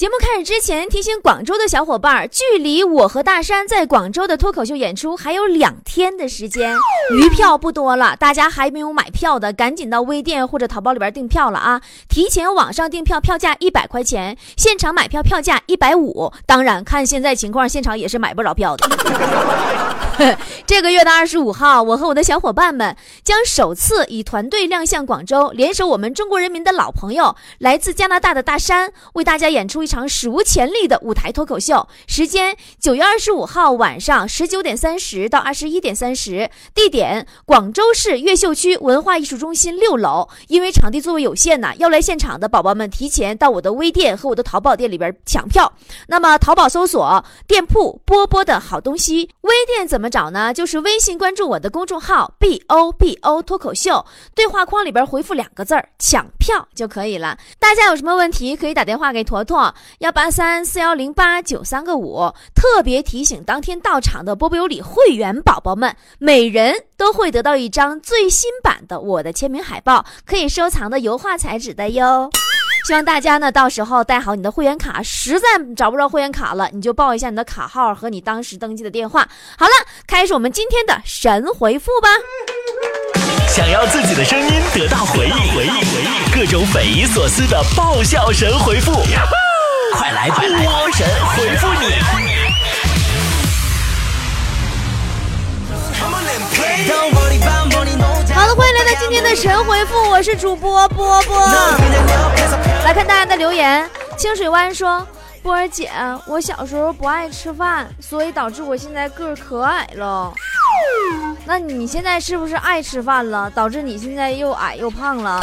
节目开始之前，提醒广州的小伙伴，距离我和大山在广州的脱口秀演出还有两天的时间，余票不多了，大家还没有买票的，赶紧到微店或者淘宝里边订票了啊！提前网上订票，票价一百块钱，现场买票票价一百五。当然，看现在情况，现场也是买不着票的。这个月的二十五号，我和我的小伙伴们将首次以团队亮相广州，联手我们中国人民的老朋友，来自加拿大的大山，为大家演出一。场史无前例的舞台脱口秀，时间九月二十五号晚上十九点三十到二十一点三十，地点广州市越秀区文化艺术中心六楼。因为场地座位有限呢，要来现场的宝宝们提前到我的微店和我的淘宝店里边抢票。那么淘宝搜索店铺波波的好东西，微店怎么找呢？就是微信关注我的公众号 B O B O 脱口秀，对话框里边回复两个字儿抢票就可以了。大家有什么问题可以打电话给坨坨。幺八三四幺零八九三个五，特别提醒当天到场的波波有礼会员宝宝们，每人都会得到一张最新版的我的签名海报，可以收藏的油画彩纸的哟。希望大家呢，到时候带好你的会员卡，实在找不着会员卡了，你就报一下你的卡号和你当时登记的电话。好了，开始我们今天的神回复吧。想要自己的声音得到回忆，回忆，回忆，各种匪夷所思的爆笑神回复。波神回复你！好的，欢迎来到今天的神回复，我是主播波波。来看大家的留言，清水湾说：“波儿姐，我小时候不爱吃饭，所以导致我现在个儿可矮了。那你现在是不是爱吃饭了，导致你现在又矮又胖了？”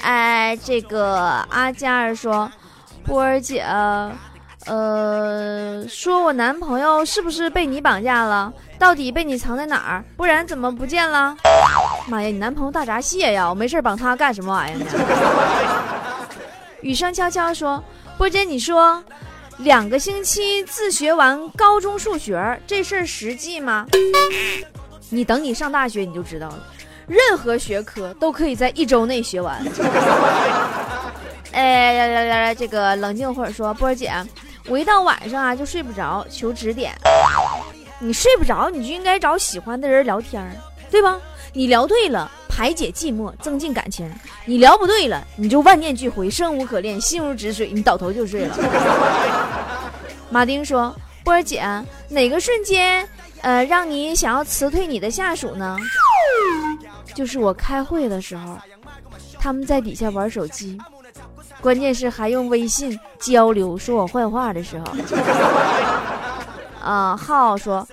哎，这个阿加尔说，波儿姐，呃，说我男朋友是不是被你绑架了？到底被你藏在哪儿？不然怎么不见了？妈呀，你男朋友大闸蟹呀！我没事绑他干什么玩意儿呢？雨声悄悄说，波姐，你说，两个星期自学完高中数学这事儿实际吗？你等你上大学你就知道了。任何学科都可以在一周内学完。哎，来来来来，这个冷静会儿说，波儿姐，我一到晚上啊就睡不着，求指点。你睡不着，你就应该找喜欢的人聊天，对吧？你聊对了，排解寂寞，增进感情；你聊不对了，你就万念俱灰，生无可恋，心如止水，你倒头就睡了。马丁说，波儿姐，哪个瞬间，呃，让你想要辞退你的下属呢？就是我开会的时候，他们在底下玩手机，关键是还用微信交流说我坏话的时候。啊，浩浩说，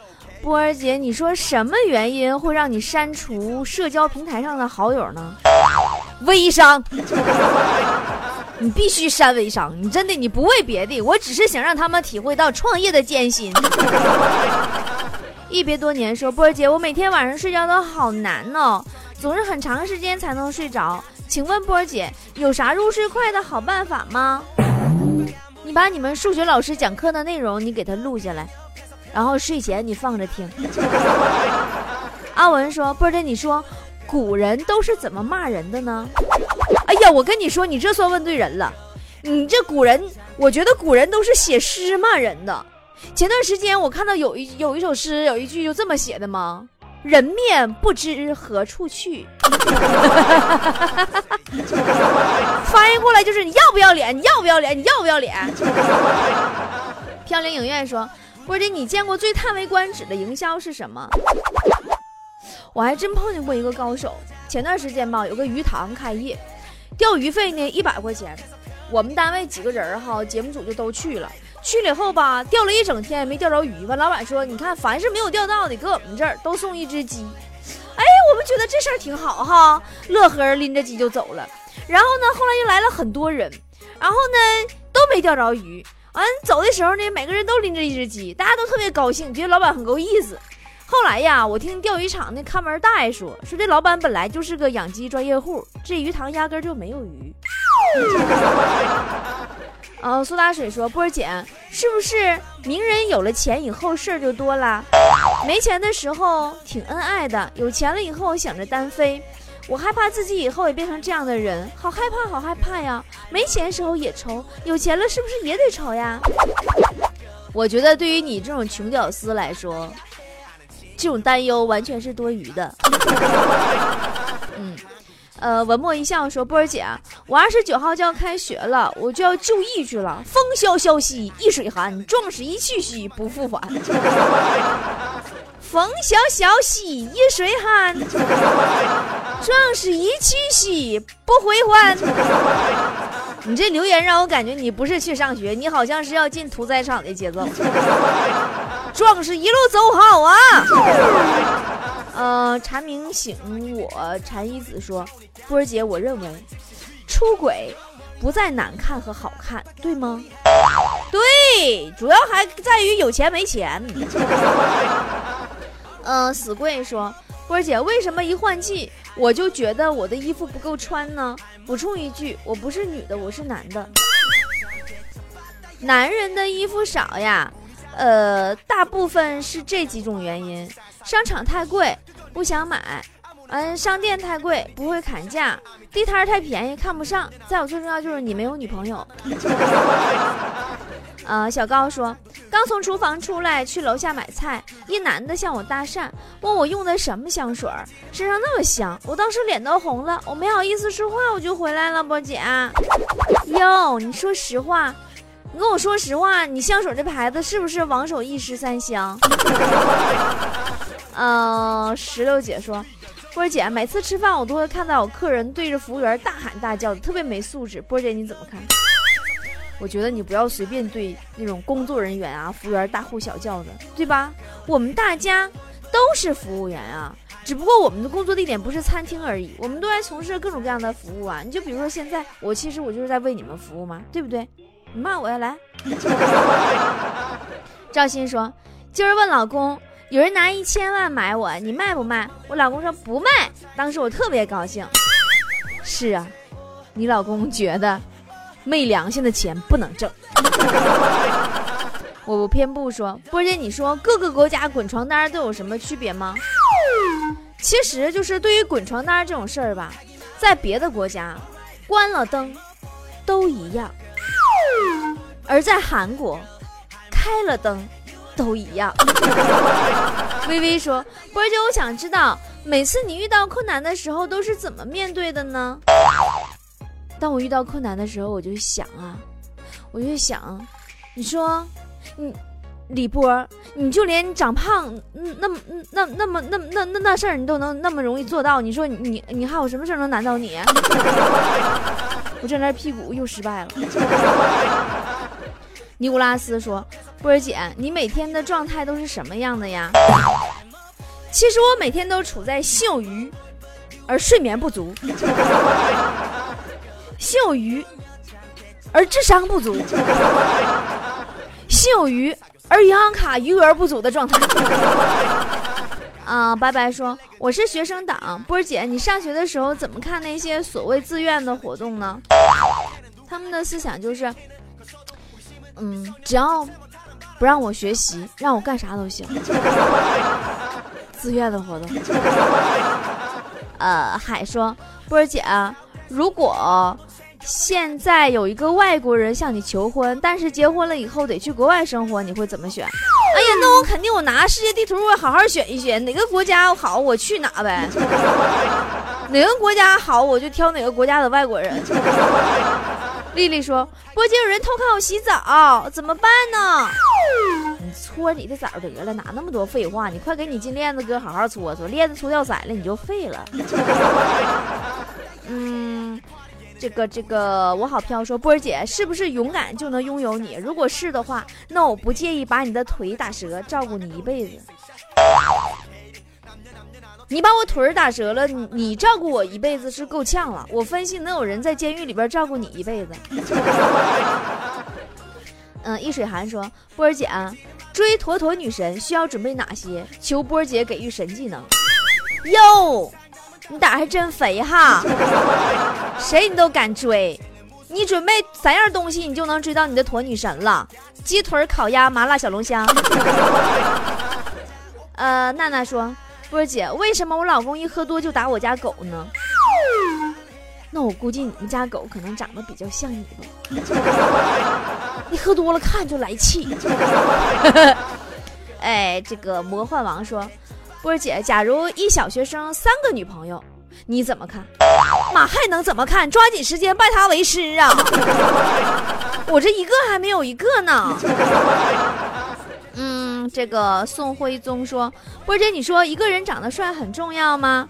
波儿姐，你说什么原因会让你删除社交平台上的好友呢？微商，你必须删微商，你真的你不为别的，我只是想让他们体会到创业的艰辛。一别多年说，波儿姐，我每天晚上睡觉都好难哦。总是很长时间才能睡着，请问波姐有啥入睡快的好办法吗？你把你们数学老师讲课的内容你给他录下来，然后睡前你放着听。阿文说：“波姐，你说古人都是怎么骂人的呢？”哎呀，我跟你说，你这算问对人了。你这古人，我觉得古人都是写诗骂人的。前段时间我看到有一有一首诗，有一句就这么写的吗？人面不知何处去，翻译过来就是你要不要脸？你要不要脸？你要不要脸？飘零影院说：“波姐，你见过最叹为观止的营销是什么？”我还真碰见过一个高手。前段时间吧，有个鱼塘开业，钓鱼费呢一百块钱，我们单位几个人哈，节目组就都去了。去了以后吧，钓了一整天也没钓着鱼。完，老板说：“你看，凡是没有钓到的，搁我们这儿都送一只鸡。”哎，我们觉得这事儿挺好哈，乐呵拎着鸡就走了。然后呢，后来又来了很多人，然后呢都没钓着鱼。完走的时候呢，每个人都拎着一只鸡，大家都特别高兴，觉得老板很够意思。后来呀，我听钓鱼场那看门大爷说，说这老板本来就是个养鸡专业户，这鱼塘压根就没有鱼。哦，苏打水说：“波儿姐，是不是名人有了钱以后事儿就多了？没钱的时候挺恩爱的，有钱了以后想着单飞。我害怕自己以后也变成这样的人，好害怕，好害怕呀！没钱时候也愁，有钱了是不是也得愁呀？我觉得对于你这种穷屌丝来说，这种担忧完全是多余的。嗯。呃，文墨一笑说：“波儿姐，我二十九号就要开学了，我就要就义去了。风萧萧兮易水寒，壮士一去兮不复返。风萧萧兮易水寒，壮士一去兮不回还。你这留言让我感觉你不是去上学，你好像是要进屠宰场的节奏。壮士一路走好啊！”呃，蝉鸣醒我，蝉一子说：“波儿姐，我认为出轨不在难看和好看，对吗？对，主要还在于有钱没钱。”嗯，死贵说：“波儿姐，为什么一换季我就觉得我的衣服不够穿呢？”补充一句，我不是女的，我是男的。男人的衣服少呀，呃，大部分是这几种原因。商场太贵，不想买；嗯，商店太贵，不会砍价；地摊太便宜，看不上。再有最重要就是你没有女朋友。呃，小高说，刚从厨房出来，去楼下买菜，一男的向我搭讪，问我用的什么香水，身上那么香，我当时脸都红了，我没好意思说话，我就回来了。波姐，哟，你说实话，你跟我说实话，你香水这牌子是不是王守义十三香？嗯，石榴姐说，波姐每次吃饭我都会看到有客人对着服务员大喊大叫的，特别没素质。波姐你怎么看？我觉得你不要随便对那种工作人员啊、服务员大呼小叫的，对吧？我们大家都是服务员啊，只不过我们的工作地点不是餐厅而已，我们都在从事各种各样的服务啊。你就比如说现在，我其实我就是在为你们服务嘛，对不对？你骂我呀，来。赵鑫说，今儿问老公。有人拿一千万买我，你卖不卖？我老公说不卖。当时我特别高兴。是啊，你老公觉得昧良心的钱不能挣。我不偏不说，波姐，你说各个国家滚床单都有什么区别吗？其实就是对于滚床单这种事儿吧，在别的国家关了灯都一样，而在韩国开了灯。都一样。微微说：“波姐，我想知道，每次你遇到困难的时候都是怎么面对的呢？”当我遇到困难的时候，我就想啊，我就想，你说，你李波，你就连长胖，那么，那那么，那那那那事儿你都能那么容易做到，你说你你还有什么事能难倒你？我这边屁股又失败了。尼古拉斯说：“波儿姐，你每天的状态都是什么样的呀？”其实我每天都处在秀鱼，而睡眠不足；秀鱼，而智商不足；秀鱼，而银行卡余额不足的状态。啊，白白说：“我是学生党，波儿姐，你上学的时候怎么看那些所谓自愿的活动呢？他们的思想就是。”嗯，只要不让我学习，让我干啥都行。自愿的活动。呃，海说，波姐，如果现在有一个外国人向你求婚，但是结婚了以后得去国外生活，你会怎么选？哎呀，那我肯定我拿世界地图，我好好选一选，哪个国家好，我去哪呗。哪个国家好，我就挑哪个国家的外国人。丽丽说：“波姐，有人偷看我洗澡，怎么办呢？”你搓你的澡得了，哪那么多废话？你快给你金链子哥好好搓搓，链子搓掉色了，你就废了。嗯，这个这个，我好飘说，波儿姐是不是勇敢就能拥有你？如果是的话，那我不介意把你的腿打折，照顾你一辈子。你把我腿儿打折了，你你照顾我一辈子是够呛了。我分析能有人在监狱里边照顾你一辈子。嗯，易水寒说：“波儿姐，追坨坨女神需要准备哪些？求波姐给予神技能。”哟，你胆还真肥哈！谁你都敢追？你准备三样东西，你就能追到你的坨女神了：鸡腿、烤鸭、麻辣小龙虾。呃，娜娜说。波姐，为什么我老公一喝多就打我家狗呢？那我估计你们家狗可能长得比较像你吧。你喝多了看就来气。哎，这个魔幻王说，波儿姐，假如一小学生三个女朋友，你怎么看？妈还能怎么看？抓紧时间拜他为师啊！我这一个还没有一个呢。嗯，这个宋徽宗说，波姐，你说一个人长得帅很重要吗？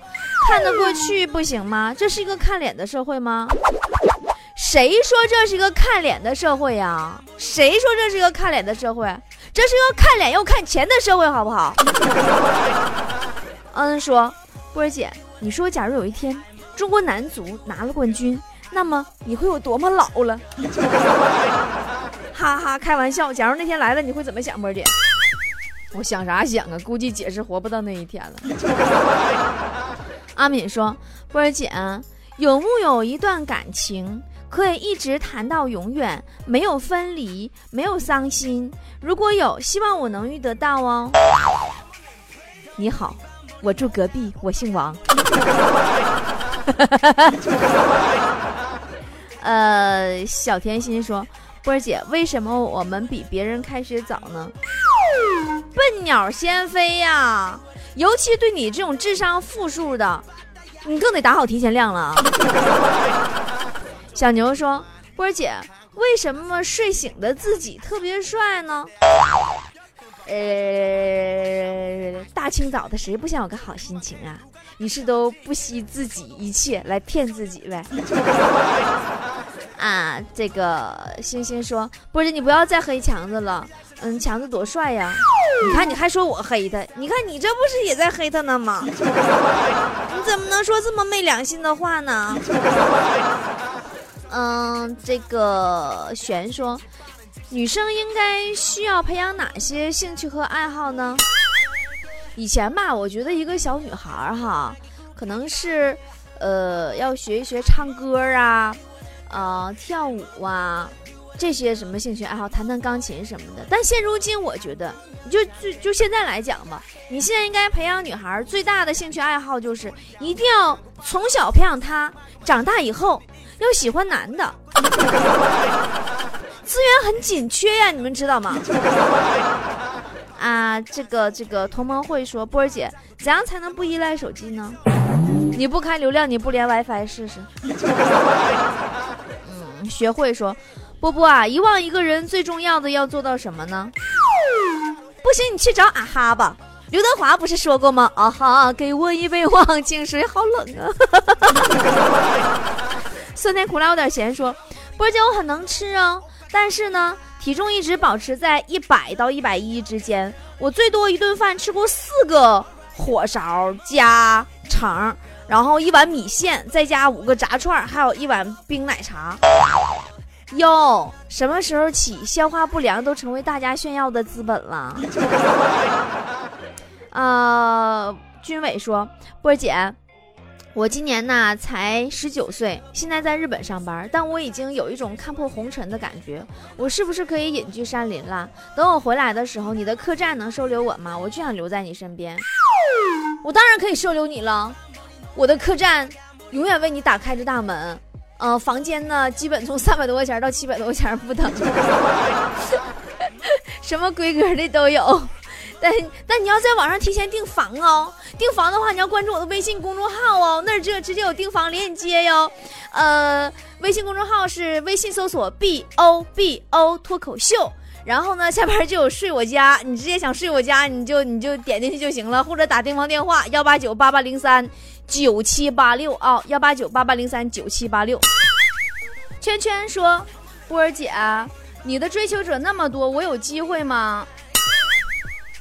看得过去不行吗？这是一个看脸的社会吗？谁说这是一个看脸的社会呀？谁说这是一个看脸的社会？这是一个看脸又看钱的社会，好不好？恩 说，波姐，你说假如有一天中国男足拿了冠军，那么你会有多么老了？哈哈，开玩笑。假如那天来了，你会怎么想，波姐？我想啥想啊？估计姐是活不到那一天了。阿敏说，波儿姐，有木有一段感情？可以一直谈到永远，没有分离，没有伤心。如果有，希望我能遇得到哦。你好，我住隔壁，我姓王。呃，小甜心说，波儿姐，为什么我们比别人开学早呢？笨鸟先飞呀！尤其对你这种智商负数的，你更得打好提前量了。小牛说：“波儿姐，为什么睡醒的自己特别帅呢？呃，大清早的谁不想有个好心情啊？于是都不惜自己一切来骗自己呗。啊，这个星星说，波儿姐你不要再黑强子了。嗯，强子多帅呀！你看你还说我黑他，你看你这不是也在黑他呢吗？你怎么能说这么没良心的话呢？” 嗯，这个璇说，女生应该需要培养哪些兴趣和爱好呢？以前吧，我觉得一个小女孩儿哈，可能是，呃，要学一学唱歌啊，呃，跳舞啊，这些什么兴趣爱好，弹弹钢琴什么的。但现如今，我觉得，就就就现在来讲吧，你现在应该培养女孩最大的兴趣爱好，就是一定要从小培养她，长大以后。要喜欢男的，资源很紧缺呀，你们知道吗？啊，这个这个同盟会说，波儿姐，怎样才能不依赖手机呢？你不开流量，你不连 WiFi 试试？学会说，波波啊，遗忘一个人最重要的要做到什么呢？不行，你去找啊哈吧。刘德华不是说过吗？啊哈，给我一杯忘情水，好冷啊。酸甜苦辣有点咸，说波姐我很能吃啊，但是呢，体重一直保持在一百到一百一之间。我最多一顿饭吃过四个火勺加肠，然后一碗米线，再加五个炸串，还有一碗冰奶茶。哟，什么时候起消化不良都成为大家炫耀的资本了？呃，军伟说波姐。我今年呢才十九岁，现在在日本上班，但我已经有一种看破红尘的感觉。我是不是可以隐居山林了？等我回来的时候，你的客栈能收留我吗？我就想留在你身边。我当然可以收留你了，我的客栈永远为你打开着大门。呃，房间呢，基本从三百多块钱到七百多块钱不等，什么规格的都有。但但你要在网上提前订房哦，订房的话你要关注我的微信公众号哦，那儿这直接有订房链接哟。呃，微信公众号是微信搜索 B O B O 脱口秀，然后呢下边就有睡我家，你直接想睡我家你就你就点进去就行了，或者打订房电话幺八九八八零三。九七八六啊，幺八九八八零三九七八六。圈圈说，波儿姐，你的追求者那么多，我有机会吗？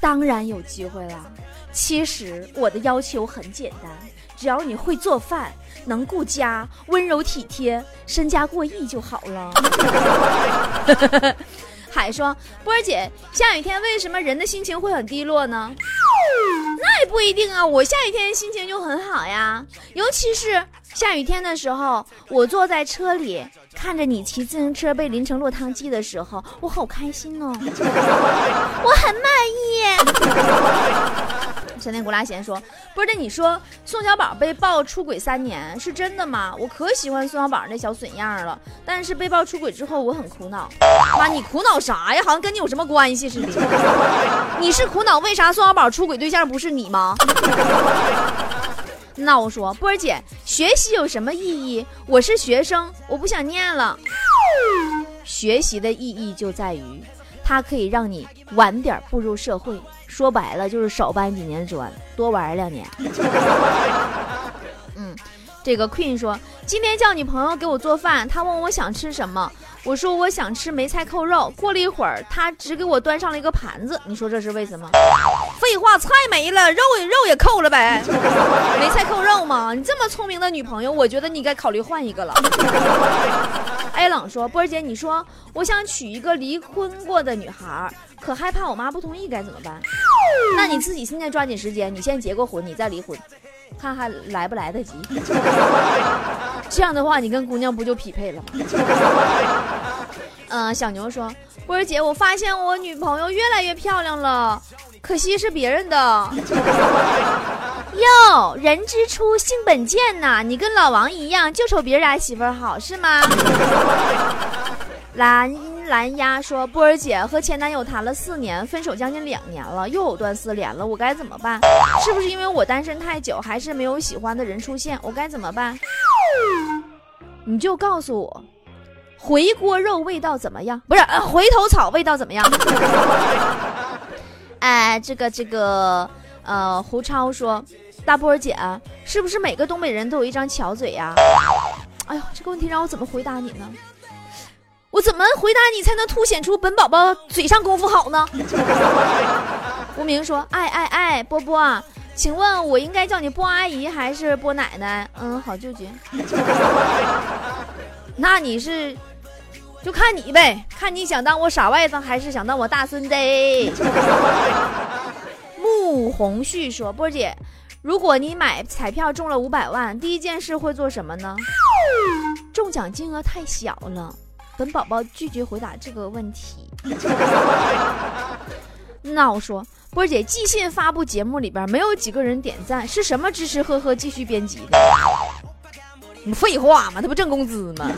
当然有机会了。其实我的要求很简单，只要你会做饭，能顾家，温柔体贴，身家过亿就好了。海说：“波儿姐，下雨天为什么人的心情会很低落呢？” 那也不一定啊，我下雨天心情就很好呀。尤其是下雨天的时候，我坐在车里。看着你骑自行车被淋成落汤鸡的时候，我好开心哦，我很满意。闪电古拉贤说：“不是，你说宋小宝被曝出轨三年是真的吗？我可喜欢宋小宝那小损样了，但是被曝出轨之后，我很苦恼。妈，你苦恼啥呀？好像跟你有什么关系似的。你是苦恼为啥宋小宝出轨对象不是你吗？” 那我说，波儿姐，学习有什么意义？我是学生，我不想念了。学习的意义就在于，它可以让你晚点步入社会。说白了就是少搬几年砖，多玩两年。嗯，这个 Queen 说，今天叫女朋友给我做饭，她问我想吃什么，我说我想吃梅菜扣肉。过了一会儿，她只给我端上了一个盘子，你说这是为什么？废话，菜没了，肉也肉也扣了呗，梅菜扣肉嘛。你这么聪明的女朋友，我觉得你该考虑换一个了。艾冷说，波儿姐，你说我想娶一个离婚过的女孩。可害怕我妈不同意该怎么办？那你自己现在抓紧时间，你先结个婚，你再离婚，看还来不来得及。这样的话，你跟姑娘不就匹配了吗？嗯，小牛说：“波儿姐，我发现我女朋友越来越漂亮了，可惜是别人的。”哟，人之初性本贱呐，你跟老王一样，就瞅别人家媳妇好是吗？蓝。蓝鸭说：“波儿姐和前男友谈了四年，分手将近两年了，又藕断丝连了，我该怎么办？是不是因为我单身太久，还是没有喜欢的人出现？我该怎么办？你就告诉我，回锅肉味道怎么样？不是，回头草味道怎么样？哎，这个这个，呃，胡超说，大波儿姐，是不是每个东北人都有一张巧嘴呀？哎呦，这个问题让我怎么回答你呢？”我怎么回答你才能凸显出本宝宝嘴上功夫好呢？无名说：“哎哎哎，波波，请问我应该叫你波阿姨还是波奶奶？”嗯，好纠结。那你是就看你呗，看你想当我傻外甥还是想当我大孙子。穆红旭说：“波姐，如果你买彩票中了五百万，第一件事会做什么呢？中奖金额太小了。”本宝宝拒绝回答这个问题。那我说，波姐，寄信发布节目里边没有几个人点赞，是什么支持呵呵继续编辑的？你废话嘛，他不挣工资吗？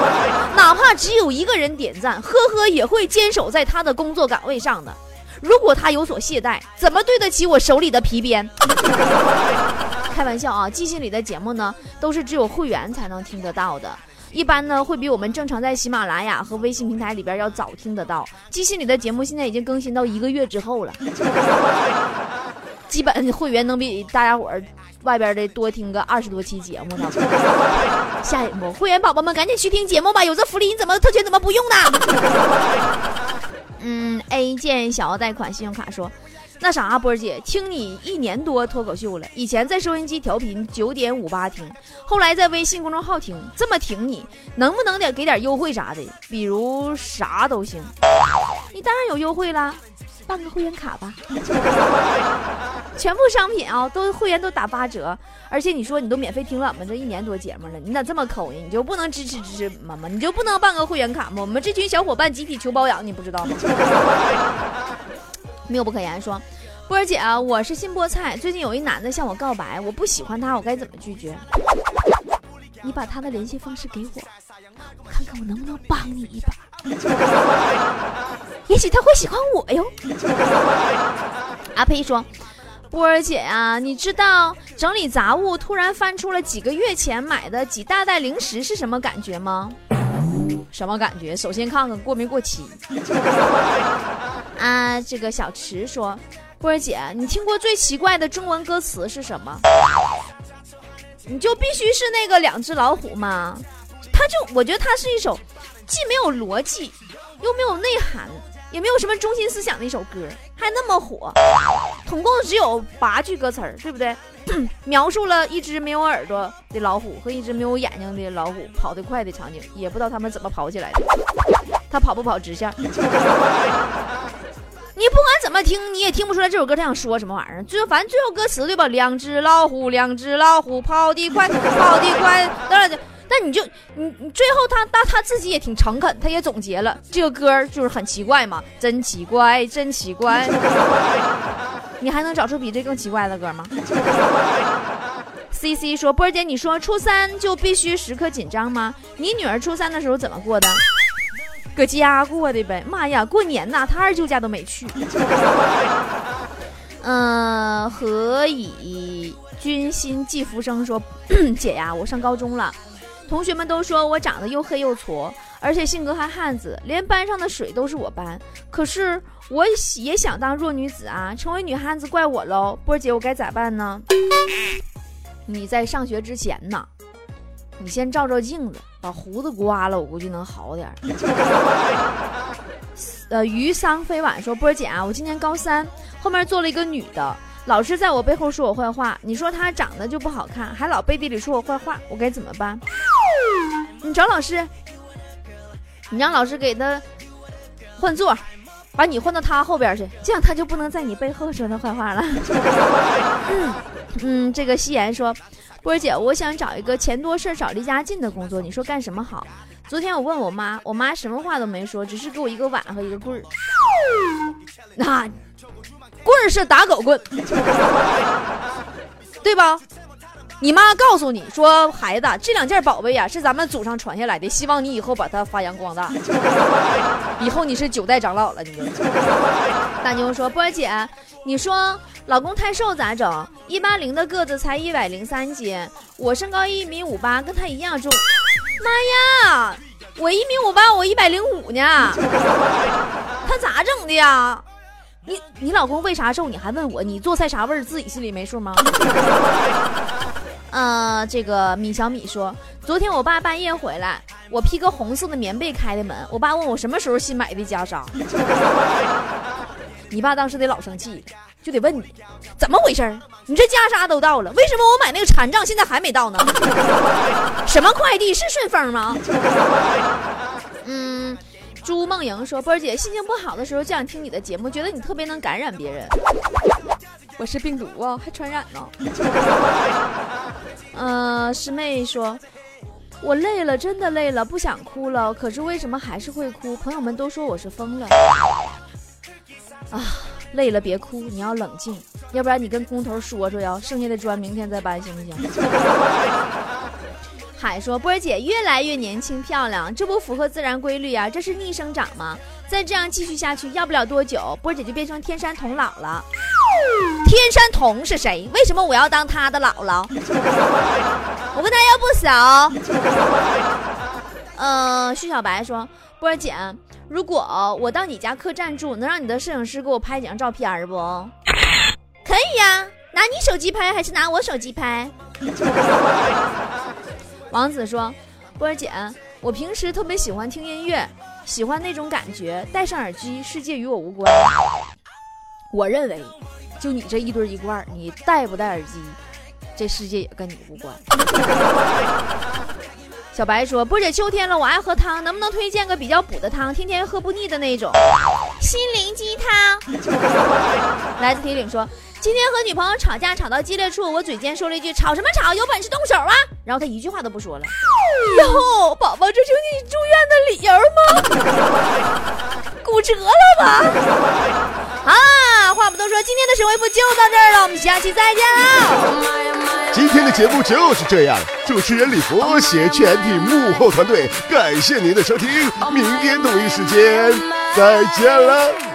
哪怕只有一个人点赞，呵呵也会坚守在他的工作岗位上的。如果他有所懈怠，怎么对得起我手里的皮鞭？开玩笑啊，寄信里的节目呢，都是只有会员才能听得到的。一般呢，会比我们正常在喜马拉雅和微信平台里边要早听得到。机信里的节目现在已经更新到一个月之后了，基本会员能比大家伙儿外边的多听个二十多期节目呢。下一步，会员宝宝们赶紧去听节目吧，有这福利你怎么特权怎么不用呢？嗯，A 建想要贷款信用卡说。那啥，波儿姐，听你一年多脱口秀了。以前在收音机调频九点五八听，后来在微信公众号听，这么挺你，能不能点给点优惠啥的？比如啥都行。你当然有优惠啦，办个会员卡吧。全部商品啊，都会员都打八折。而且你说你都免费听了我们这一年多节目了，你咋这么抠呢？你就不能支持支持妈妈？你就不能办个会员卡吗？我们这群小伙伴集体求包养，你不知道吗？妙不可言，说，波儿姐啊，我是新菠菜，最近有一男的向我告白，我不喜欢他，我该怎么拒绝？你把他的联系方式给我，看看我能不能帮你一把，也许他会喜欢我哟。阿呸说，波儿姐啊，你知道整理杂物突然翻出了几个月前买的几大袋零食是什么感觉吗？什么感觉？首先看看过没过期。啊，这个小池说：“波儿姐，你听过最奇怪的中文歌词是什么？你就必须是那个两只老虎吗？他就我觉得它是一首既没有逻辑，又没有内涵，也没有什么中心思想的一首歌，还那么火，总共只有八句歌词儿，对不对？” 描述了一只没有耳朵的老虎和一只没有眼睛的老虎跑得快的场景，也不知道他们怎么跑起来的。他跑不跑直线？你不管怎么听，你也听不出来这首歌他想说什么玩意儿。最后，反正最后歌词对吧？两只老虎，两只老虎跑得快，跑得快。当然，那你就你你最后他他他自己也挺诚恳，他也总结了这个歌就是很奇怪嘛，真奇怪，真奇怪。你还能找出比这更奇怪的歌吗？C C 说：“波儿姐，你说初三就必须时刻紧张吗？你女儿初三的时候怎么过的？搁家过的呗。妈呀，过年呐，她二舅家都没去。嗯，何以君心寄浮生说：姐呀，我上高中了，同学们都说我长得又黑又矬。”而且性格还汉子，连班上的水都是我搬。可是我也想当弱女子啊，成为女汉子怪我喽。波儿姐，我该咋办呢？你在上学之前呢，你先照照镜子，把胡子刮了，我估计能好点。呃，于桑飞晚说，波儿姐啊，我今年高三，后面坐了一个女的，老师在我背后说我坏话。你说他长得就不好看，还老背地里说我坏话，我该怎么办？你找老师。你让老师给他换座，把你换到他后边去，这样他就不能在你背后说他坏话了。嗯，这个夕颜说，波姐，我想找一个钱多事少离家近的工作，你说干什么好？昨天我问我妈，我妈什么话都没说，只是给我一个碗和一个棍儿。那棍儿是打狗棍，对吧？你妈告诉你说，孩子，这两件宝贝呀是咱们祖上传下来的，希望你以后把它发扬光大。以后你是九代长老了，你。大妞说：“波儿姐，你说老公太瘦咋整？一八零的个子才一百零三斤，我身高一米五八，跟他一样重。妈呀，我一米五八，我一百零五呢，他咋整的呀？你你老公为啥瘦？你还问我？你做菜啥味儿？自己心里没数吗？” 呃，这个米小米说，昨天我爸半夜回来，我披个红色的棉被开的门，我爸问我什么时候新买的袈裟。你爸当时得老生气，就得问你怎么回事你这袈裟都到了，为什么我买那个禅杖现在还没到呢？什么快递是顺丰吗？嗯，朱梦莹说，波儿姐心情不好的时候就想听你的节目，觉得你特别能感染别人。我是病毒啊，还传染呢。呃，师妹说，我累了，真的累了，不想哭了。可是为什么还是会哭？朋友们都说我是疯了。啊，累了别哭，你要冷静，要不然你跟工头说说呀，剩下的砖明天再搬，行不行？海说：“波儿姐越来越年轻漂亮，这不符合自然规律呀？这是逆生长吗？再这样继续下去，要不了多久，波儿姐就变成天山童姥了。天山童是谁？为什么我要当他的姥姥？我跟他又不熟。嗯，徐小白说：波儿姐，如果我到你家客栈住，能让你的摄影师给我拍几张照片不？可以呀，拿你手机拍还是拿我手机拍？”王子说：“波儿姐，我平时特别喜欢听音乐，喜欢那种感觉。戴上耳机，世界与我无关。我认为，就你这一堆一罐，你戴不戴耳机，这世界也跟你无关。”小白说：“波姐，秋天了，我爱喝汤，能不能推荐个比较补的汤，天天喝不腻的那种？心灵鸡汤。”来自铁岭说。今天和女朋友吵架，吵到激烈处，我嘴尖说了一句：“吵什么吵？有本事动手啊！”然后他一句话都不说了。哟，宝宝，这是你住院的理由吗？骨折了吧？啊，话不多说，今天的神回复就到这儿了，我们下期再见了。今天的节目就是这样，主持人李博携全体幕后团队，感谢您的收听，明天同一时间再见了。